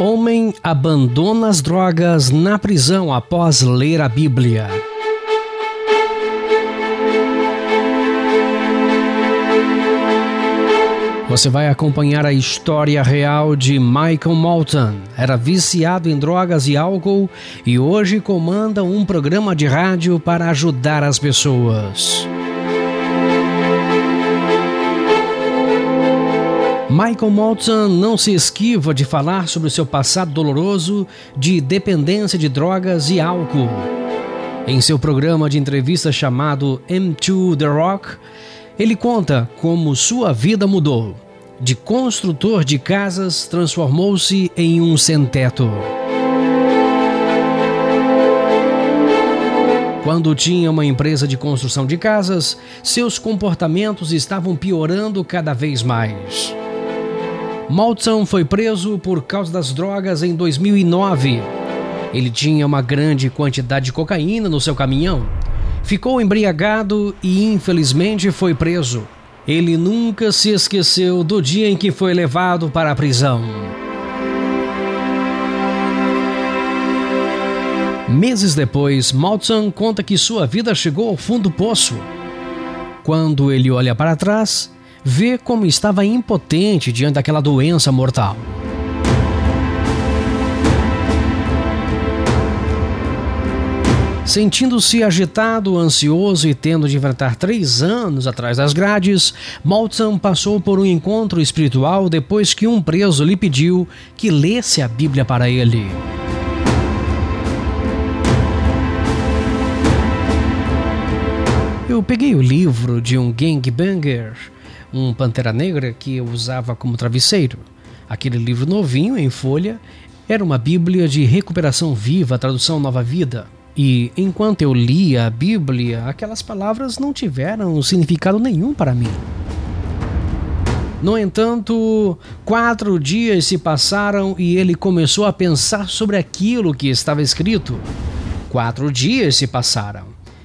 Homem abandona as drogas na prisão após ler a Bíblia. Você vai acompanhar a história real de Michael Malton. Era viciado em drogas e álcool e hoje comanda um programa de rádio para ajudar as pessoas. Michael Malton não se esquiva de falar sobre o seu passado doloroso de dependência de drogas e álcool. Em seu programa de entrevista chamado M2 The Rock, ele conta como sua vida mudou. De construtor de casas, transformou-se em um sem-teto. Quando tinha uma empresa de construção de casas, seus comportamentos estavam piorando cada vez mais. Maltson foi preso por causa das drogas em 2009. Ele tinha uma grande quantidade de cocaína no seu caminhão ficou embriagado e infelizmente foi preso. Ele nunca se esqueceu do dia em que foi levado para a prisão. Meses depois, Maltson conta que sua vida chegou ao fundo do poço. Quando ele olha para trás, vê como estava impotente diante daquela doença mortal. Sentindo-se agitado, ansioso e tendo de enfrentar três anos atrás das grades, Maltzan passou por um encontro espiritual depois que um preso lhe pediu que lesse a Bíblia para ele. Eu peguei o livro de um gangbanger, um pantera negra que eu usava como travesseiro. Aquele livro novinho em folha era uma Bíblia de recuperação viva, tradução Nova Vida. E enquanto eu lia a Bíblia, aquelas palavras não tiveram significado nenhum para mim. No entanto, quatro dias se passaram e ele começou a pensar sobre aquilo que estava escrito. Quatro dias se passaram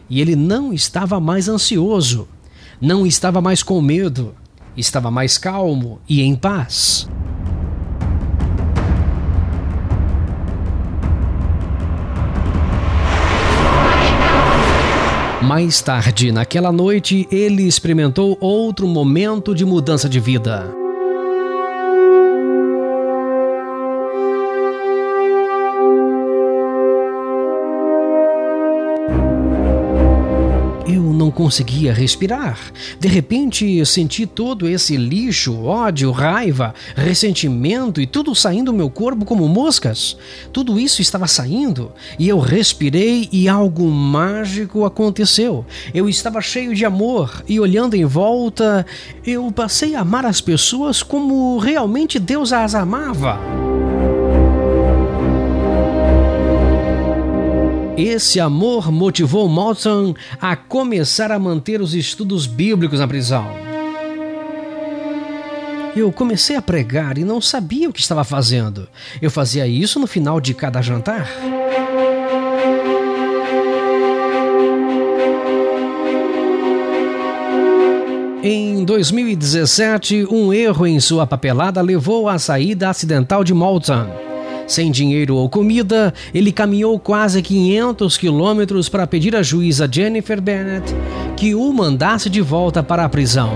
e ele não estava mais ansioso, não estava mais com medo, estava mais calmo e em paz. Mais tarde, naquela noite, ele experimentou outro momento de mudança de vida. Não conseguia respirar. De repente, senti todo esse lixo, ódio, raiva, ressentimento e tudo saindo do meu corpo como moscas. Tudo isso estava saindo e eu respirei e algo mágico aconteceu. Eu estava cheio de amor e olhando em volta, eu passei a amar as pessoas como realmente Deus as amava. Esse amor motivou Malton a começar a manter os estudos bíblicos na prisão. Eu comecei a pregar e não sabia o que estava fazendo. Eu fazia isso no final de cada jantar. Em 2017, um erro em sua papelada levou à saída acidental de Malton. Sem dinheiro ou comida, ele caminhou quase 500 quilômetros para pedir à juíza Jennifer Bennett que o mandasse de volta para a prisão.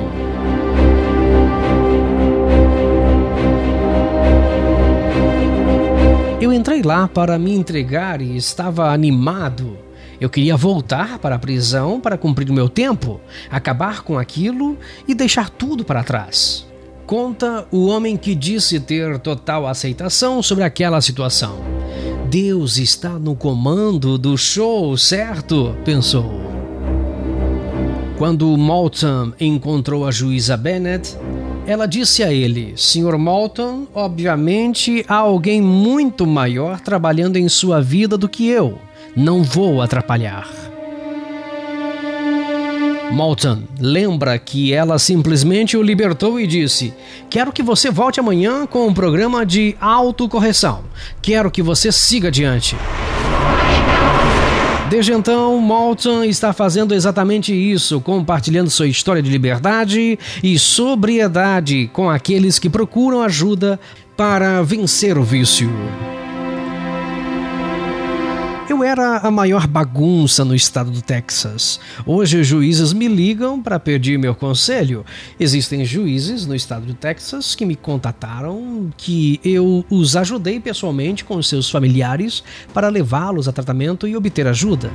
Eu entrei lá para me entregar e estava animado. Eu queria voltar para a prisão para cumprir o meu tempo, acabar com aquilo e deixar tudo para trás conta o homem que disse ter total aceitação sobre aquela situação. Deus está no comando do show, certo? pensou. Quando Malton encontrou a juíza Bennett, ela disse a ele: Sr. Malton, obviamente há alguém muito maior trabalhando em sua vida do que eu. Não vou atrapalhar. Malton lembra que ela simplesmente o libertou e disse: Quero que você volte amanhã com um programa de autocorreção. Quero que você siga adiante. Desde então, Malton está fazendo exatamente isso, compartilhando sua história de liberdade e sobriedade com aqueles que procuram ajuda para vencer o vício. Eu era a maior bagunça no estado do Texas. Hoje os juízes me ligam para pedir meu conselho. Existem juízes no estado do Texas que me contataram que eu os ajudei pessoalmente com seus familiares para levá-los a tratamento e obter ajuda.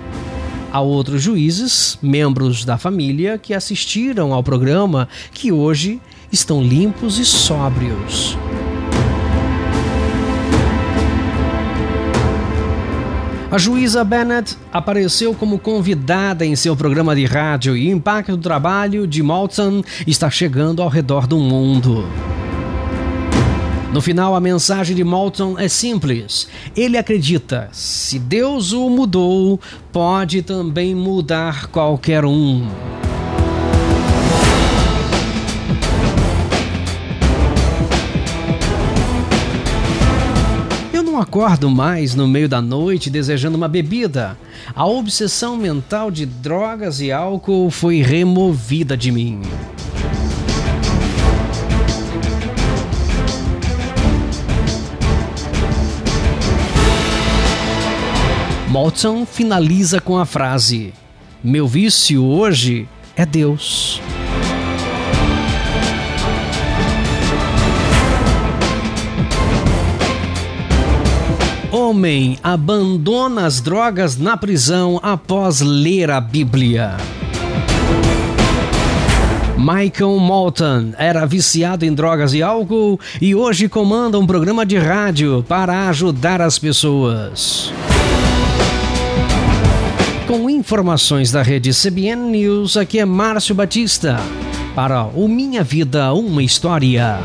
Há outros juízes, membros da família, que assistiram ao programa que hoje estão limpos e sóbrios. A juíza Bennett apareceu como convidada em seu programa de rádio e o impacto do trabalho de Malton está chegando ao redor do mundo. No final, a mensagem de Malton é simples. Ele acredita: se Deus o mudou, pode também mudar qualquer um. Não acordo mais no meio da noite desejando uma bebida. A obsessão mental de drogas e álcool foi removida de mim. Malton finaliza com a frase: Meu vício hoje é Deus. Homem abandona as drogas na prisão após ler a Bíblia. Michael Malton era viciado em drogas e álcool e hoje comanda um programa de rádio para ajudar as pessoas. Com informações da rede CBN News, aqui é Márcio Batista para o Minha Vida, uma História.